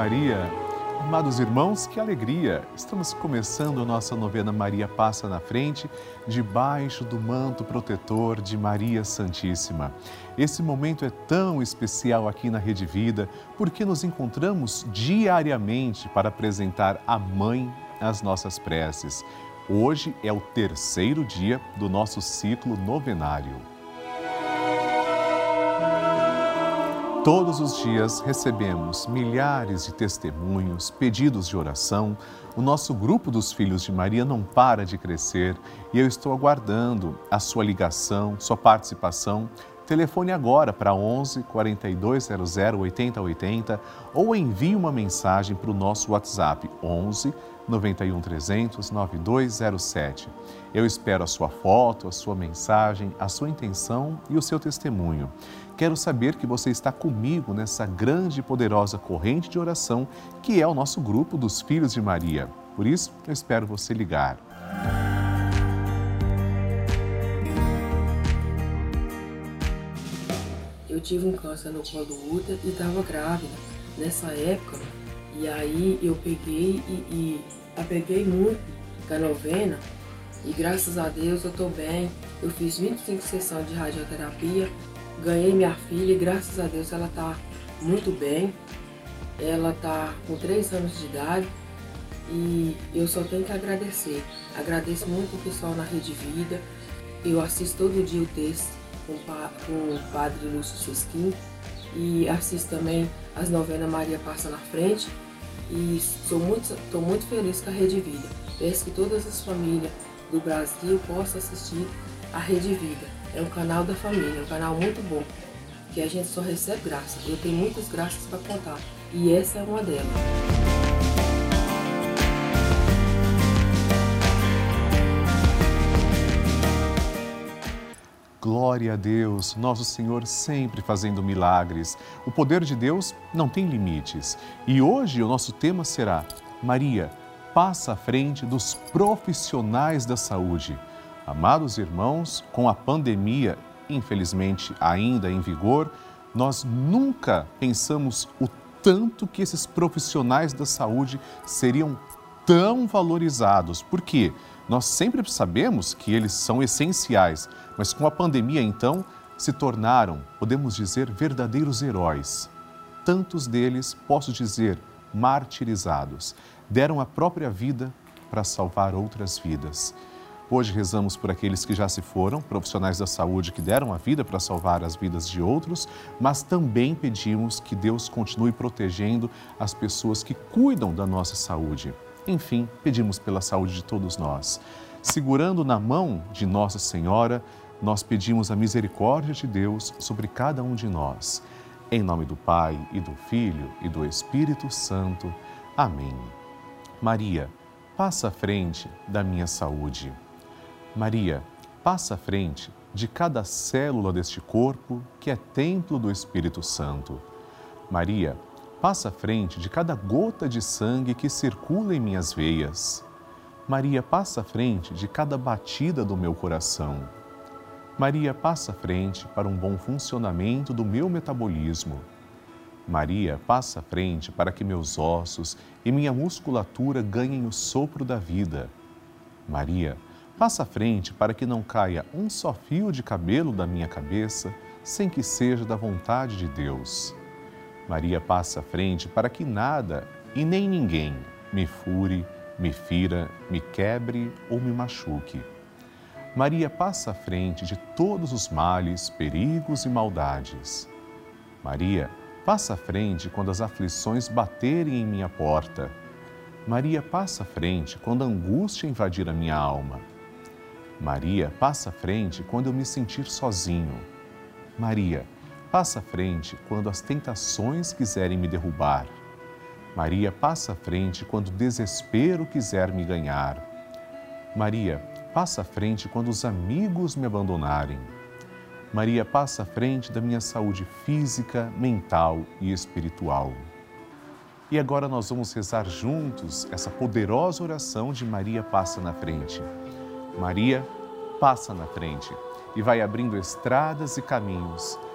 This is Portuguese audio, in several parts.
Maria! Amados irmãos, que alegria! Estamos começando a nossa novena Maria Passa na Frente, debaixo do manto protetor de Maria Santíssima. Esse momento é tão especial aqui na Rede Vida, porque nos encontramos diariamente para apresentar a Mãe as nossas preces. Hoje é o terceiro dia do nosso ciclo novenário. Todos os dias recebemos milhares de testemunhos, pedidos de oração. O nosso grupo dos Filhos de Maria não para de crescer e eu estou aguardando a sua ligação, sua participação. Telefone agora para 11 4200 8080 ou envie uma mensagem para o nosso WhatsApp 11 91 300 9207. Eu espero a sua foto, a sua mensagem, a sua intenção e o seu testemunho. Quero saber que você está comigo nessa grande e poderosa corrente de oração que é o nosso grupo dos Filhos de Maria. Por isso, eu espero você ligar. Eu tive um câncer no colo do útero e estava grávida nessa época. E aí eu peguei e, e apeguei muito com a novena e graças a Deus eu estou bem. Eu fiz 25 sessões de radioterapia, ganhei minha filha e graças a Deus ela está muito bem. Ela está com 3 anos de idade e eu só tenho que agradecer. Agradeço muito o pessoal na Rede Vida. Eu assisto todo dia o texto com, o Padre Lúcio Sesquim e assisto também as novenas Maria Passa na Frente e estou muito, muito feliz com a Rede Vida. Peço que todas as famílias do Brasil possam assistir a Rede Vida. É um canal da família, é um canal muito bom, que a gente só recebe graças. Eu tenho muitas graças para contar e essa é uma delas. Glória a Deus, nosso Senhor sempre fazendo milagres. O poder de Deus não tem limites. E hoje o nosso tema será Maria, passa à frente dos profissionais da saúde. Amados irmãos, com a pandemia, infelizmente ainda em vigor, nós nunca pensamos o tanto que esses profissionais da saúde seriam tão valorizados. Por quê? Nós sempre sabemos que eles são essenciais, mas com a pandemia, então, se tornaram, podemos dizer, verdadeiros heróis. Tantos deles, posso dizer, martirizados, deram a própria vida para salvar outras vidas. Hoje rezamos por aqueles que já se foram, profissionais da saúde que deram a vida para salvar as vidas de outros, mas também pedimos que Deus continue protegendo as pessoas que cuidam da nossa saúde. Enfim, pedimos pela saúde de todos nós. Segurando na mão de Nossa Senhora, nós pedimos a misericórdia de Deus sobre cada um de nós. Em nome do Pai e do Filho e do Espírito Santo. Amém. Maria, passa à frente da minha saúde. Maria, passa à frente de cada célula deste corpo que é templo do Espírito Santo. Maria, Passa à frente de cada gota de sangue que circula em minhas veias. Maria passa à frente de cada batida do meu coração. Maria passa à frente para um bom funcionamento do meu metabolismo. Maria passa à frente para que meus ossos e minha musculatura ganhem o sopro da vida. Maria passa à frente para que não caia um só fio de cabelo da minha cabeça sem que seja da vontade de Deus. Maria passa à frente para que nada e nem ninguém me fure, me fira, me quebre ou me machuque. Maria passa à frente de todos os males, perigos e maldades. Maria passa à frente quando as aflições baterem em minha porta. Maria passa à frente quando a angústia invadir a minha alma. Maria passa à frente quando eu me sentir sozinho. Maria Passa à frente quando as tentações quiserem me derrubar. Maria passa à frente quando o desespero quiser me ganhar. Maria passa à frente quando os amigos me abandonarem. Maria passa à frente da minha saúde física, mental e espiritual. E agora nós vamos rezar juntos essa poderosa oração de Maria passa na frente. Maria passa na frente e vai abrindo estradas e caminhos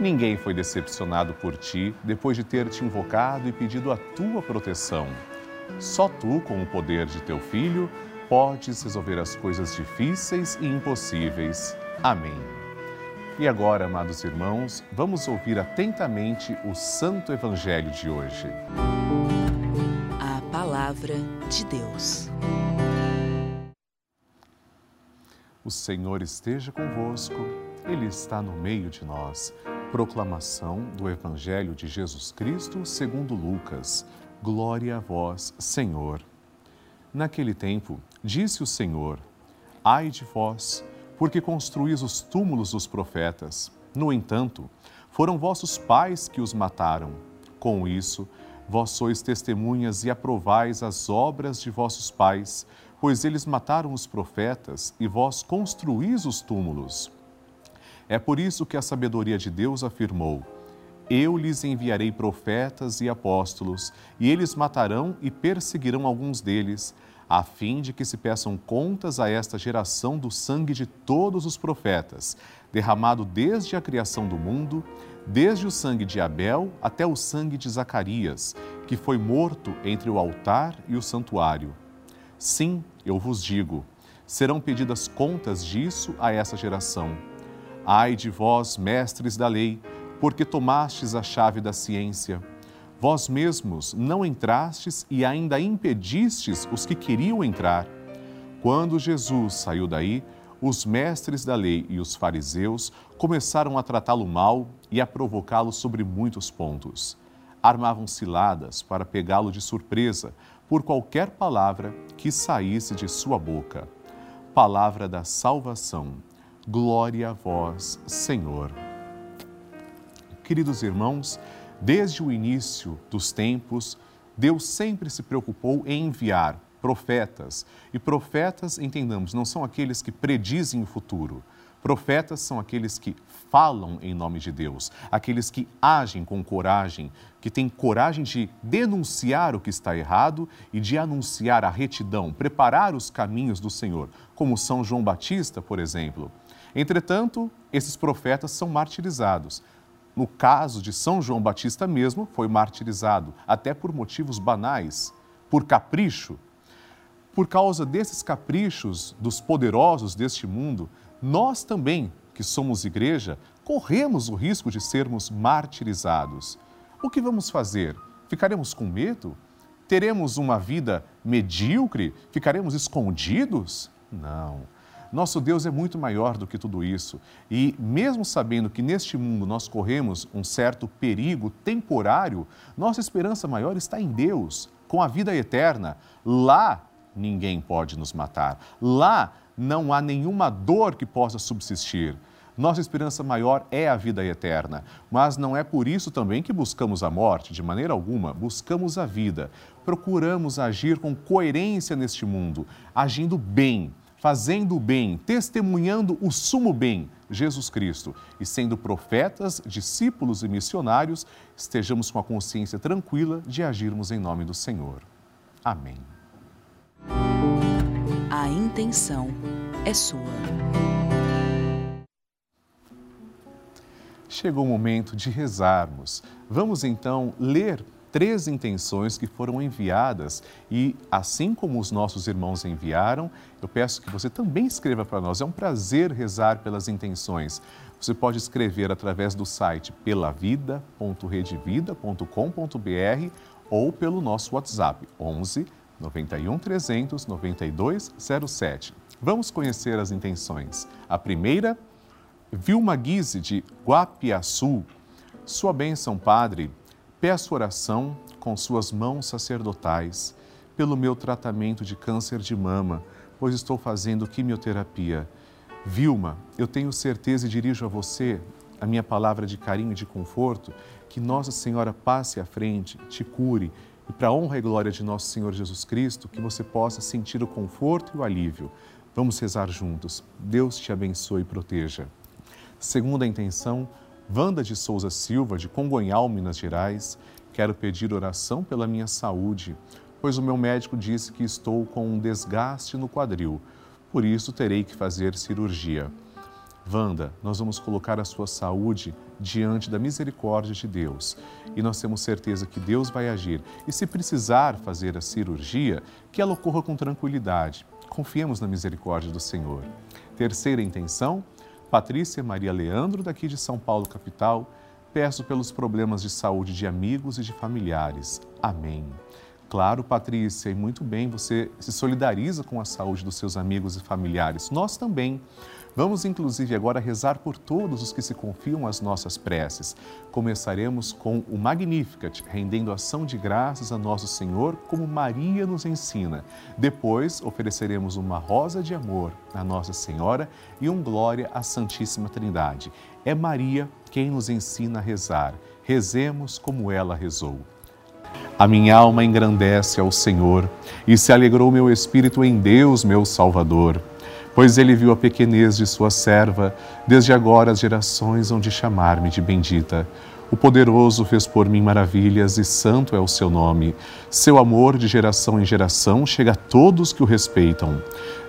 Ninguém foi decepcionado por ti depois de ter te invocado e pedido a tua proteção. Só tu, com o poder de teu filho, podes resolver as coisas difíceis e impossíveis. Amém. E agora, amados irmãos, vamos ouvir atentamente o Santo Evangelho de hoje. A Palavra de Deus. O Senhor esteja convosco, Ele está no meio de nós. Proclamação do Evangelho de Jesus Cristo segundo Lucas. Glória a vós, Senhor. Naquele tempo, disse o Senhor: Ai de vós, porque construís os túmulos dos profetas. No entanto, foram vossos pais que os mataram. Com isso, vós sois testemunhas e aprovais as obras de vossos pais, pois eles mataram os profetas e vós construís os túmulos. É por isso que a sabedoria de Deus afirmou: Eu lhes enviarei profetas e apóstolos, e eles matarão e perseguirão alguns deles, a fim de que se peçam contas a esta geração do sangue de todos os profetas, derramado desde a criação do mundo, desde o sangue de Abel até o sangue de Zacarias, que foi morto entre o altar e o santuário. Sim, eu vos digo, serão pedidas contas disso a essa geração. Ai de vós, mestres da lei, porque tomastes a chave da ciência. Vós mesmos não entrastes e ainda impedistes os que queriam entrar. Quando Jesus saiu daí, os mestres da lei e os fariseus começaram a tratá-lo mal e a provocá-lo sobre muitos pontos. Armavam ciladas para pegá-lo de surpresa por qualquer palavra que saísse de sua boca. Palavra da salvação. Glória a vós, Senhor. Queridos irmãos, desde o início dos tempos, Deus sempre se preocupou em enviar profetas. E profetas, entendamos, não são aqueles que predizem o futuro. Profetas são aqueles que falam em nome de Deus, aqueles que agem com coragem, que têm coragem de denunciar o que está errado e de anunciar a retidão, preparar os caminhos do Senhor, como São João Batista, por exemplo. Entretanto, esses profetas são martirizados. No caso de São João Batista mesmo, foi martirizado, até por motivos banais, por capricho. Por causa desses caprichos dos poderosos deste mundo, nós também, que somos igreja, corremos o risco de sermos martirizados. O que vamos fazer? Ficaremos com medo? Teremos uma vida medíocre? Ficaremos escondidos? Não. Nosso Deus é muito maior do que tudo isso. E mesmo sabendo que neste mundo nós corremos um certo perigo temporário, nossa esperança maior está em Deus, com a vida eterna. Lá ninguém pode nos matar. Lá não há nenhuma dor que possa subsistir. Nossa esperança maior é a vida eterna, mas não é por isso também que buscamos a morte, de maneira alguma, buscamos a vida. Procuramos agir com coerência neste mundo, agindo bem, fazendo o bem, testemunhando o sumo bem, Jesus Cristo, e sendo profetas, discípulos e missionários, estejamos com a consciência tranquila de agirmos em nome do Senhor. Amém. A intenção é sua. Chegou o momento de rezarmos. Vamos então ler três intenções que foram enviadas e, assim como os nossos irmãos enviaram, eu peço que você também escreva para nós. É um prazer rezar pelas intenções. Você pode escrever através do site pelavida.redevida.com.br ou pelo nosso WhatsApp 11 91 300 9207. Vamos conhecer as intenções. A primeira, Vilma Guise, de Guapiaçu, Sua bênção, Padre, peço oração com suas mãos sacerdotais pelo meu tratamento de câncer de mama, pois estou fazendo quimioterapia. Vilma, eu tenho certeza e dirijo a você a minha palavra de carinho e de conforto, que Nossa Senhora passe à frente, te cure e, para a honra e glória de nosso Senhor Jesus Cristo, que você possa sentir o conforto e o alívio. Vamos rezar juntos. Deus te abençoe e proteja. Segunda intenção, Wanda de Souza Silva, de Congonhal, Minas Gerais, quero pedir oração pela minha saúde, pois o meu médico disse que estou com um desgaste no quadril, por isso terei que fazer cirurgia. Wanda, nós vamos colocar a sua saúde diante da misericórdia de Deus e nós temos certeza que Deus vai agir. E se precisar fazer a cirurgia, que ela ocorra com tranquilidade. Confiemos na misericórdia do Senhor. Terceira intenção, Patrícia Maria Leandro, daqui de São Paulo, capital, peço pelos problemas de saúde de amigos e de familiares. Amém. Claro, Patrícia, e muito bem, você se solidariza com a saúde dos seus amigos e familiares. Nós também. Vamos, inclusive, agora rezar por todos os que se confiam às nossas preces. Começaremos com o Magnificat, rendendo ação de graças a Nosso Senhor, como Maria nos ensina. Depois, ofereceremos uma rosa de amor a Nossa Senhora e um glória à Santíssima Trindade. É Maria quem nos ensina a rezar. Rezemos como ela rezou. A minha alma engrandece ao Senhor e se alegrou meu espírito em Deus, meu Salvador pois ele viu a pequenez de sua serva, desde agora as gerações hão de chamar-me de bendita. O poderoso fez por mim maravilhas e santo é o seu nome. Seu amor de geração em geração chega a todos que o respeitam.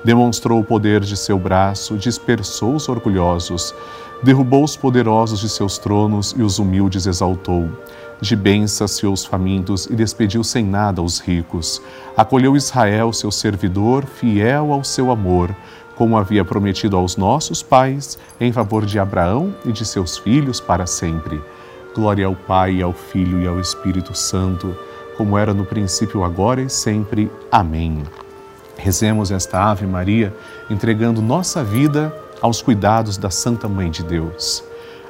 Demonstrou o poder de seu braço, dispersou os orgulhosos, derrubou os poderosos de seus tronos e os humildes exaltou. De bens saciou os famintos e despediu sem nada os ricos. Acolheu Israel, seu servidor, fiel ao seu amor como havia prometido aos nossos pais, em favor de Abraão e de seus filhos para sempre. Glória ao Pai, ao Filho e ao Espírito Santo, como era no princípio, agora e sempre. Amém. Rezemos esta Ave Maria, entregando nossa vida aos cuidados da Santa Mãe de Deus.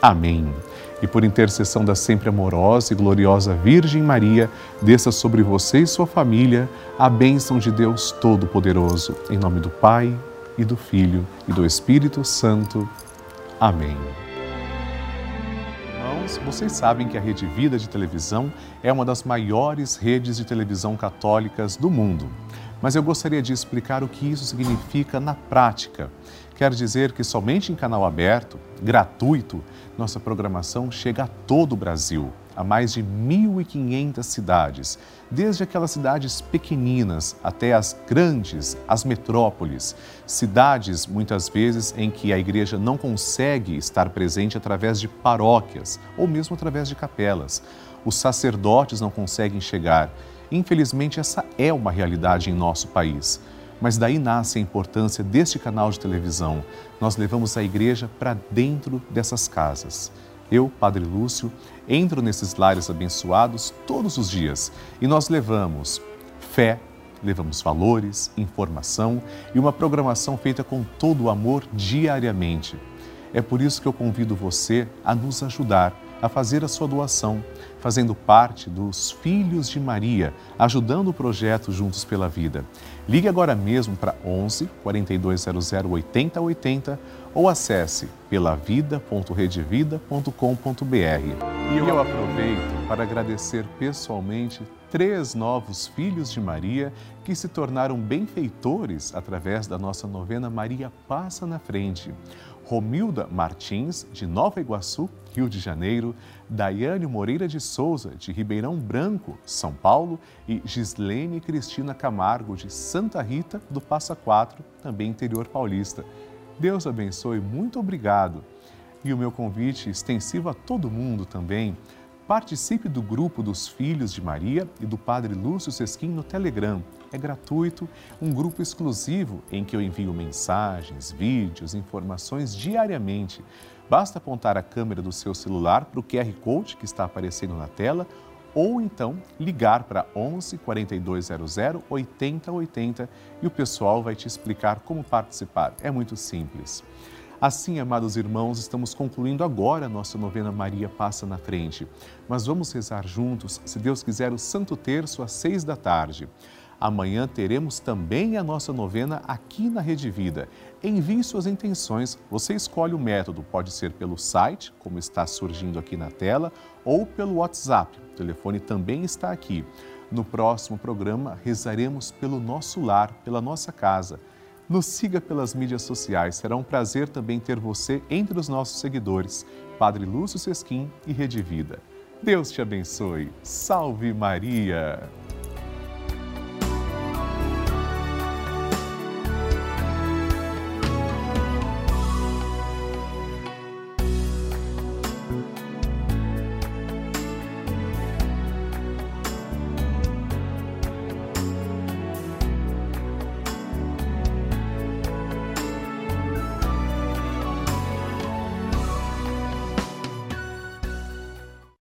Amém e por intercessão da sempre amorosa e gloriosa Virgem Maria, desça sobre você e sua família a bênção de Deus Todo-Poderoso. Em nome do Pai, e do Filho, e do Espírito Santo. Amém. Irmãos, vocês sabem que a Rede Vida de Televisão é uma das maiores redes de televisão católicas do mundo. Mas eu gostaria de explicar o que isso significa na prática. Quer dizer que somente em canal aberto, gratuito, nossa programação chega a todo o Brasil, a mais de 1.500 cidades, desde aquelas cidades pequeninas até as grandes, as metrópoles, cidades muitas vezes em que a igreja não consegue estar presente através de paróquias ou mesmo através de capelas. Os sacerdotes não conseguem chegar. Infelizmente, essa é uma realidade em nosso país. Mas daí nasce a importância deste canal de televisão. Nós levamos a igreja para dentro dessas casas. Eu, Padre Lúcio, entro nesses lares abençoados todos os dias e nós levamos fé, levamos valores, informação e uma programação feita com todo o amor diariamente. É por isso que eu convido você a nos ajudar a fazer a sua doação, fazendo parte dos Filhos de Maria, ajudando o projeto Juntos pela Vida. Ligue agora mesmo para 11 4200 8080 ou acesse pelavida.redevida.com.br. E eu aproveito para agradecer pessoalmente três novos filhos de Maria que se tornaram benfeitores através da nossa novena Maria Passa na Frente. Romilda Martins, de Nova Iguaçu, Rio de Janeiro, Daiane Moreira de Souza, de Ribeirão Branco, São Paulo, e Gislene Cristina Camargo, de Santa Rita, do Passa Quatro, também interior paulista. Deus abençoe, muito obrigado. E o meu convite extensivo a todo mundo também. Participe do grupo dos Filhos de Maria e do Padre Lúcio Sesquim no Telegram É gratuito, um grupo exclusivo em que eu envio mensagens, vídeos, informações diariamente. Basta apontar a câmera do seu celular para o QR Code que está aparecendo na tela ou então ligar para 11 4200 8080 e o pessoal vai te explicar como participar. É muito simples. Assim, amados irmãos, estamos concluindo agora a nossa novena Maria Passa na Frente. Mas vamos rezar juntos, se Deus quiser, o Santo Terço às seis da tarde. Amanhã teremos também a nossa novena aqui na Rede Vida. Envie suas intenções, você escolhe o método, pode ser pelo site, como está surgindo aqui na tela, ou pelo WhatsApp. O telefone também está aqui. No próximo programa, rezaremos pelo nosso lar, pela nossa casa. Nos siga pelas mídias sociais. Será um prazer também ter você entre os nossos seguidores. Padre Lúcio Sesquim e Rede Vida. Deus te abençoe. Salve Maria!